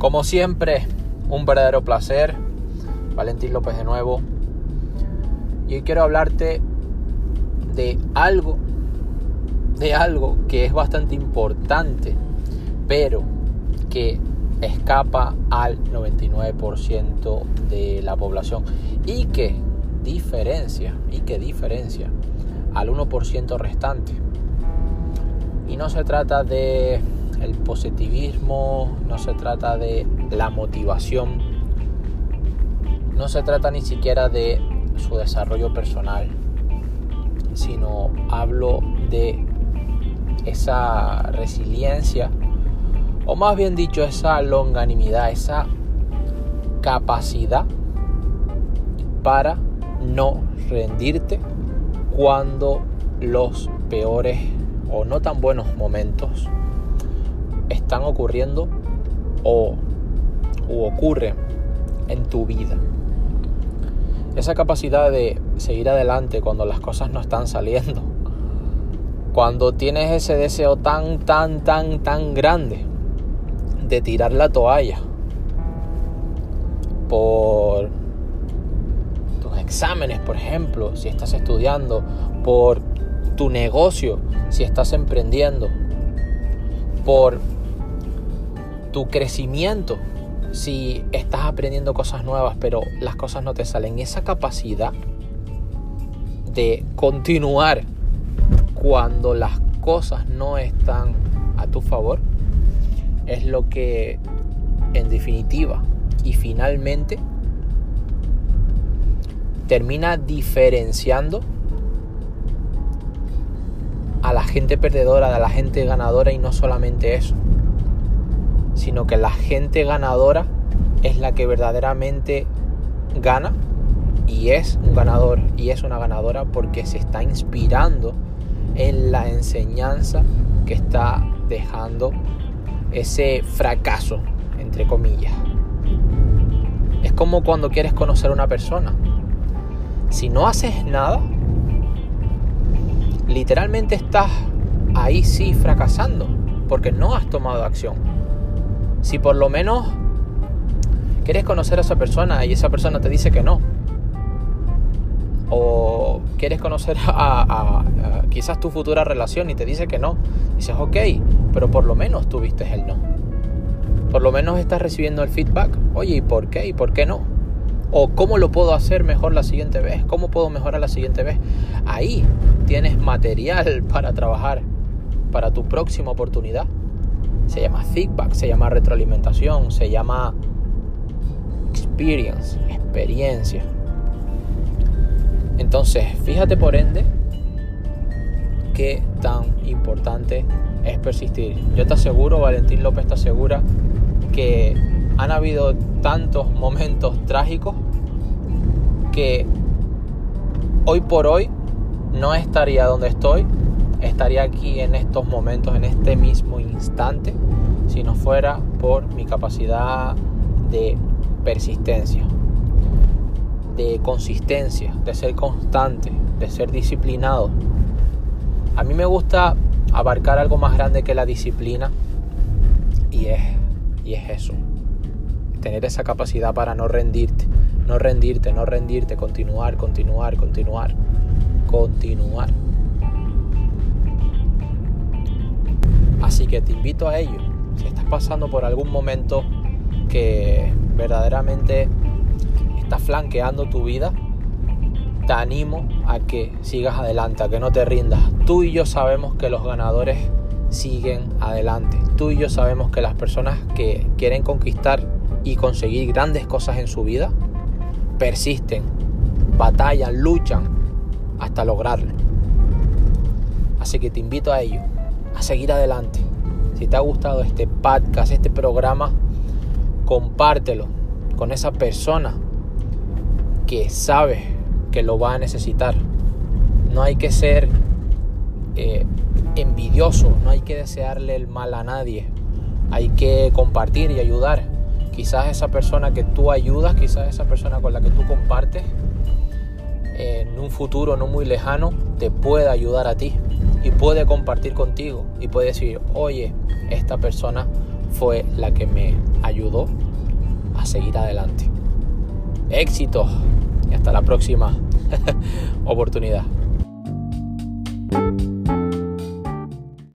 Como siempre, un verdadero placer. Valentín López de nuevo. Y hoy quiero hablarte de algo, de algo que es bastante importante, pero que escapa al 99% de la población y que diferencia, y que diferencia al 1% restante. Y no se trata de el positivismo, no se trata de la motivación, no se trata ni siquiera de su desarrollo personal, sino hablo de esa resiliencia, o más bien dicho, esa longanimidad, esa capacidad para no rendirte cuando los peores o no tan buenos momentos están ocurriendo o, ocurren en tu vida. Esa capacidad de seguir adelante cuando las cosas no están saliendo. Cuando tienes ese deseo tan, tan, tan, tan grande de tirar la toalla por tus exámenes, por ejemplo, si estás estudiando, por tu negocio, si estás emprendiendo, por tu crecimiento, si estás aprendiendo cosas nuevas, pero las cosas no te salen, esa capacidad de continuar cuando las cosas no están a tu favor, es lo que en definitiva y finalmente termina diferenciando a la gente perdedora de la gente ganadora y no solamente eso sino que la gente ganadora es la que verdaderamente gana y es un ganador y es una ganadora porque se está inspirando en la enseñanza que está dejando ese fracaso, entre comillas. Es como cuando quieres conocer a una persona. Si no haces nada, literalmente estás ahí sí fracasando porque no has tomado acción. Si por lo menos quieres conocer a esa persona y esa persona te dice que no, o quieres conocer a, quizás tu futura relación y te dice que no, dices, ok, pero por lo menos tuviste el no. Por lo menos estás recibiendo el feedback. Oye, ¿y por qué? ¿Y por qué no? O cómo lo puedo hacer mejor la siguiente vez. ¿Cómo puedo mejorar la siguiente vez? Ahí tienes material para trabajar para tu próxima oportunidad se llama feedback, se llama retroalimentación, se llama experience, experiencia. Entonces, fíjate por ende qué tan importante es persistir. Yo te aseguro, Valentín López te asegura que han habido tantos momentos trágicos que hoy por hoy no estaría donde estoy estaría aquí en estos momentos, en este mismo instante, si no fuera por mi capacidad de persistencia, de consistencia, de ser constante, de ser disciplinado. A mí me gusta abarcar algo más grande que la disciplina y es, y es eso, tener esa capacidad para no rendirte, no rendirte, no rendirte, continuar, continuar, continuar, continuar. Así que te invito a ello. Si estás pasando por algún momento que verdaderamente está flanqueando tu vida, te animo a que sigas adelante, a que no te rindas. Tú y yo sabemos que los ganadores siguen adelante. Tú y yo sabemos que las personas que quieren conquistar y conseguir grandes cosas en su vida persisten, batallan, luchan hasta lograrlo. Así que te invito a ello a seguir adelante. Si te ha gustado este podcast, este programa, compártelo con esa persona que sabe que lo va a necesitar. No hay que ser eh, envidioso, no hay que desearle el mal a nadie. Hay que compartir y ayudar. Quizás esa persona que tú ayudas, quizás esa persona con la que tú compartes, en un futuro no muy lejano, te pueda ayudar a ti y puede compartir contigo y puede decir, oye, esta persona fue la que me ayudó a seguir adelante. Éxito y hasta la próxima oportunidad.